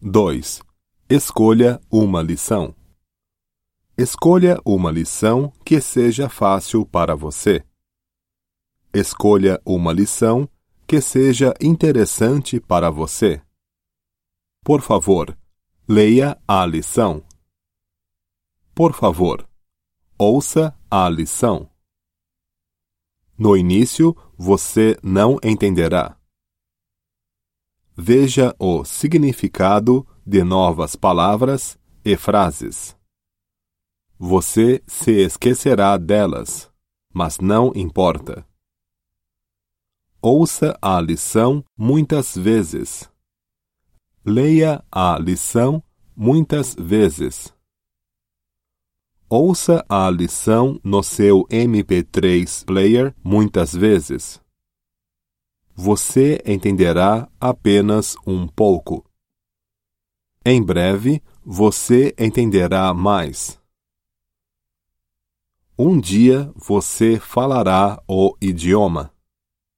2. Escolha uma lição. Escolha uma lição que seja fácil para você. Escolha uma lição que seja interessante para você. Por favor, leia a lição. Por favor, ouça a lição. No início, você não entenderá. Veja o significado de novas palavras e frases. Você se esquecerá delas, mas não importa. Ouça a lição muitas vezes. Leia a lição muitas vezes. Ouça a lição no seu MP3 player muitas vezes. Você entenderá apenas um pouco. Em breve, você entenderá mais. Um dia você falará o idioma.